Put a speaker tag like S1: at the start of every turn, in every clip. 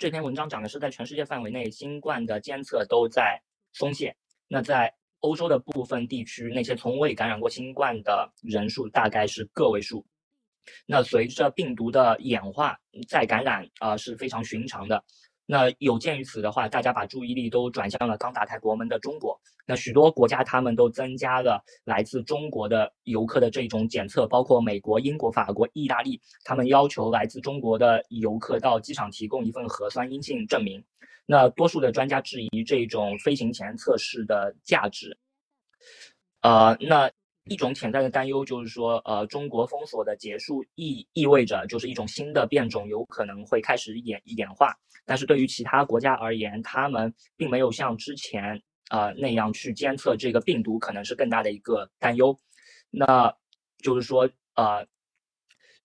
S1: 这篇文章讲的是在全世界范围内，新冠的监测都在松懈。那在欧洲的部分地区，那些从未感染过新冠的人数大概是个位数。那随着病毒的演化，再感染啊是非常寻常的。那有鉴于此的话，大家把注意力都转向了刚打开国门的中国。那许多国家他们都增加了来自中国的游客的这种检测，包括美国、英国、法国、意大利，他们要求来自中国的游客到机场提供一份核酸阴性证明。那多数的专家质疑这种飞行前测试的价值。呃，那。一种潜在的担忧就是说，呃，中国封锁的结束意意味着就是一种新的变种有可能会开始演演化，但是对于其他国家而言，他们并没有像之前呃那样去监测这个病毒，可能是更大的一个担忧。那就是说，呃，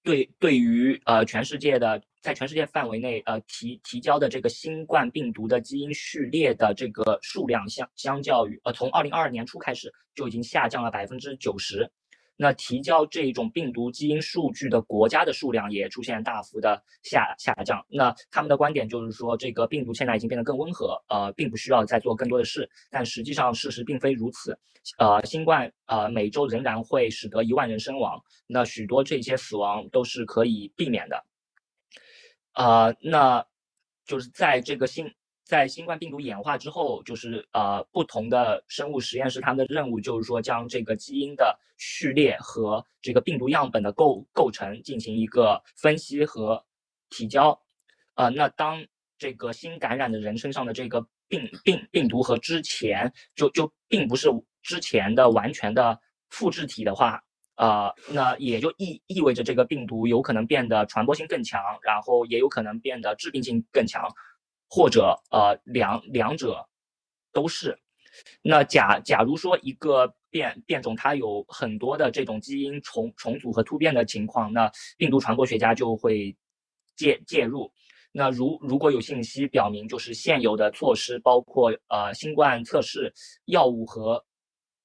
S1: 对对于呃全世界的。在全世界范围内，呃，提提交的这个新冠病毒的基因序列的这个数量，相相较于呃，从二零二二年初开始就已经下降了百分之九十。那提交这种病毒基因数据的国家的数量也出现大幅的下下降。那他们的观点就是说，这个病毒现在已经变得更温和，呃，并不需要再做更多的事。但实际上事实并非如此。呃，新冠呃每周仍然会使得一万人身亡。那许多这些死亡都是可以避免的。呃，那就是在这个新在新冠病毒演化之后，就是呃不同的生物实验室，他们的任务就是说将这个基因的序列和这个病毒样本的构构成进行一个分析和提交。呃，那当这个新感染的人身上的这个病病病毒和之前就就并不是之前的完全的复制体的话。呃，那也就意意味着这个病毒有可能变得传播性更强，然后也有可能变得致病性更强，或者呃两两者都是。那假假如说一个变变种它有很多的这种基因重重组和突变的情况，那病毒传播学家就会介介入。那如如果有信息表明，就是现有的措施，包括呃新冠测试药物和。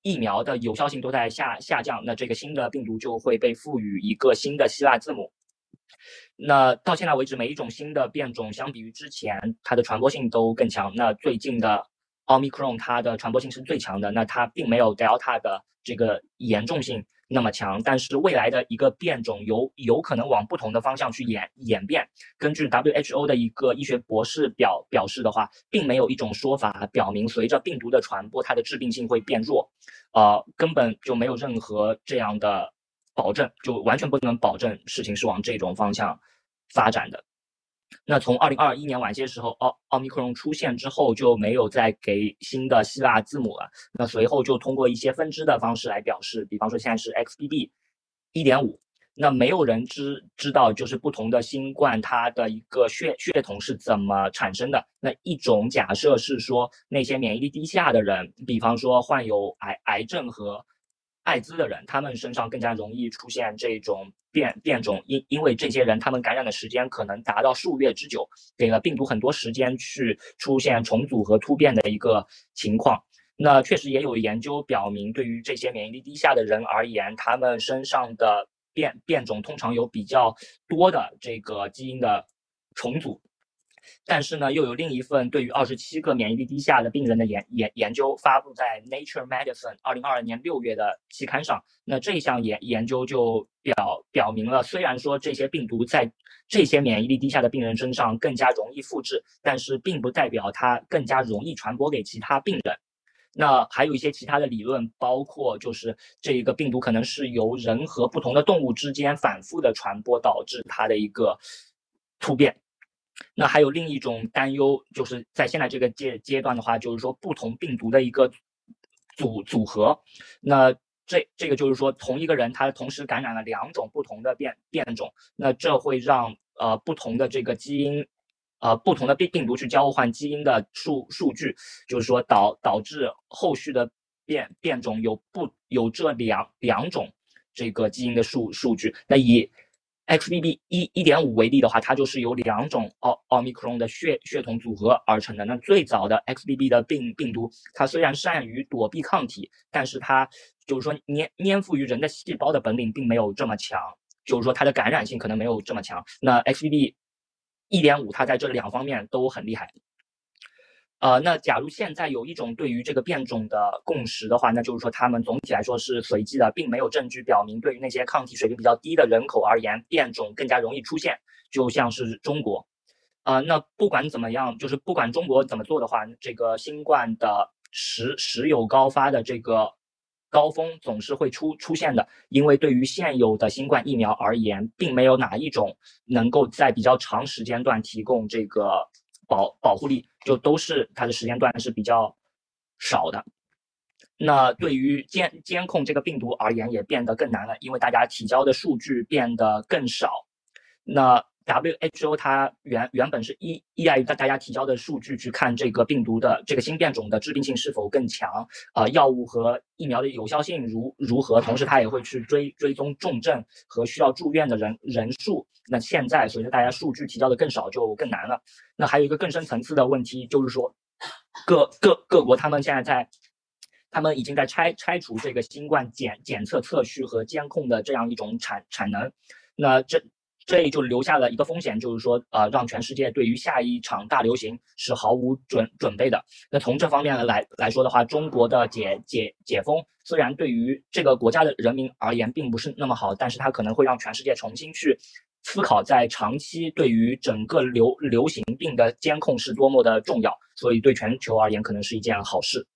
S1: 疫苗的有效性都在下下降，那这个新的病毒就会被赋予一个新的希腊字母。那到现在为止，每一种新的变种相比于之前，它的传播性都更强。那最近的奥密克戎，它的传播性是最强的，那它并没有 Delta 的这个严重性。那么强，但是未来的一个变种有有可能往不同的方向去演演变。根据 WHO 的一个医学博士表表示的话，并没有一种说法表明随着病毒的传播，它的致病性会变弱，呃，根本就没有任何这样的保证，就完全不能保证事情是往这种方向发展的。那从二零二一年晚些时候，奥奥密克戎出现之后，就没有再给新的希腊字母了。那随后就通过一些分支的方式来表示，比方说现在是 XBB. 一点五。那没有人知知道，就是不同的新冠它的一个血血统是怎么产生的。那一种假设是说，那些免疫力低下的人，比方说患有癌癌症和。艾滋的人，他们身上更加容易出现这种变变种，因因为这些人他们感染的时间可能达到数月之久，给了病毒很多时间去出现重组和突变的一个情况。那确实也有研究表明，对于这些免疫力低下的人而言，他们身上的变变种通常有比较多的这个基因的重组。但是呢，又有另一份对于二十七个免疫力低下的病人的研研研究发布在 Nature Medicine 二零二二年六月的期刊上。那这项研研究就表表明了，虽然说这些病毒在这些免疫力低下的病人身上更加容易复制，但是并不代表它更加容易传播给其他病人。那还有一些其他的理论，包括就是这一个病毒可能是由人和不同的动物之间反复的传播导致它的一个突变。那还有另一种担忧，就是在现在这个阶阶段的话，就是说不同病毒的一个组组合。那这这个就是说，同一个人他同时感染了两种不同的变变种，那这会让呃不同的这个基因，呃不同的病病毒去交换基因的数数据，就是说导导致后续的变变种有不有这两两种这个基因的数数据。那以 XBB 一一点五为例的话，它就是由两种奥奥密克戎的血血统组合而成的。那最早的 XBB 的病病毒，它虽然善于躲避抗体，但是它就是说粘粘附于人的细胞的本领并没有这么强，就是说它的感染性可能没有这么强。那 XBB 一点五，它在这两方面都很厉害。呃，那假如现在有一种对于这个变种的共识的话，那就是说他们总体来说是随机的，并没有证据表明对于那些抗体水平比较低的人口而言，变种更加容易出现。就像是中国，啊，那不管怎么样，就是不管中国怎么做的话，这个新冠的时时有高发的这个高峰总是会出出现的，因为对于现有的新冠疫苗而言，并没有哪一种能够在比较长时间段提供这个。保保护力就都是它的时间段是比较少的，那对于监监控这个病毒而言也变得更难了，因为大家提交的数据变得更少。那 WHO 它原原本是依依赖于大大家提交的数据去看这个病毒的这个新变种的致病性是否更强，呃，药物和疫苗的有效性如如何，同时它也会去追追踪重症和需要住院的人人数。那现在随着大家数据提交的更少，就更难了。那还有一个更深层次的问题，就是说各各各国他们现在在，他们已经在拆拆除这个新冠检检测测序和监控的这样一种产产能。那这。这就留下了一个风险，就是说，呃，让全世界对于下一场大流行是毫无准准备的。那从这方面来来说的话，中国的解解解封虽然对于这个国家的人民而言并不是那么好，但是它可能会让全世界重新去思考，在长期对于整个流流行病的监控是多么的重要，所以对全球而言可能是一件好事。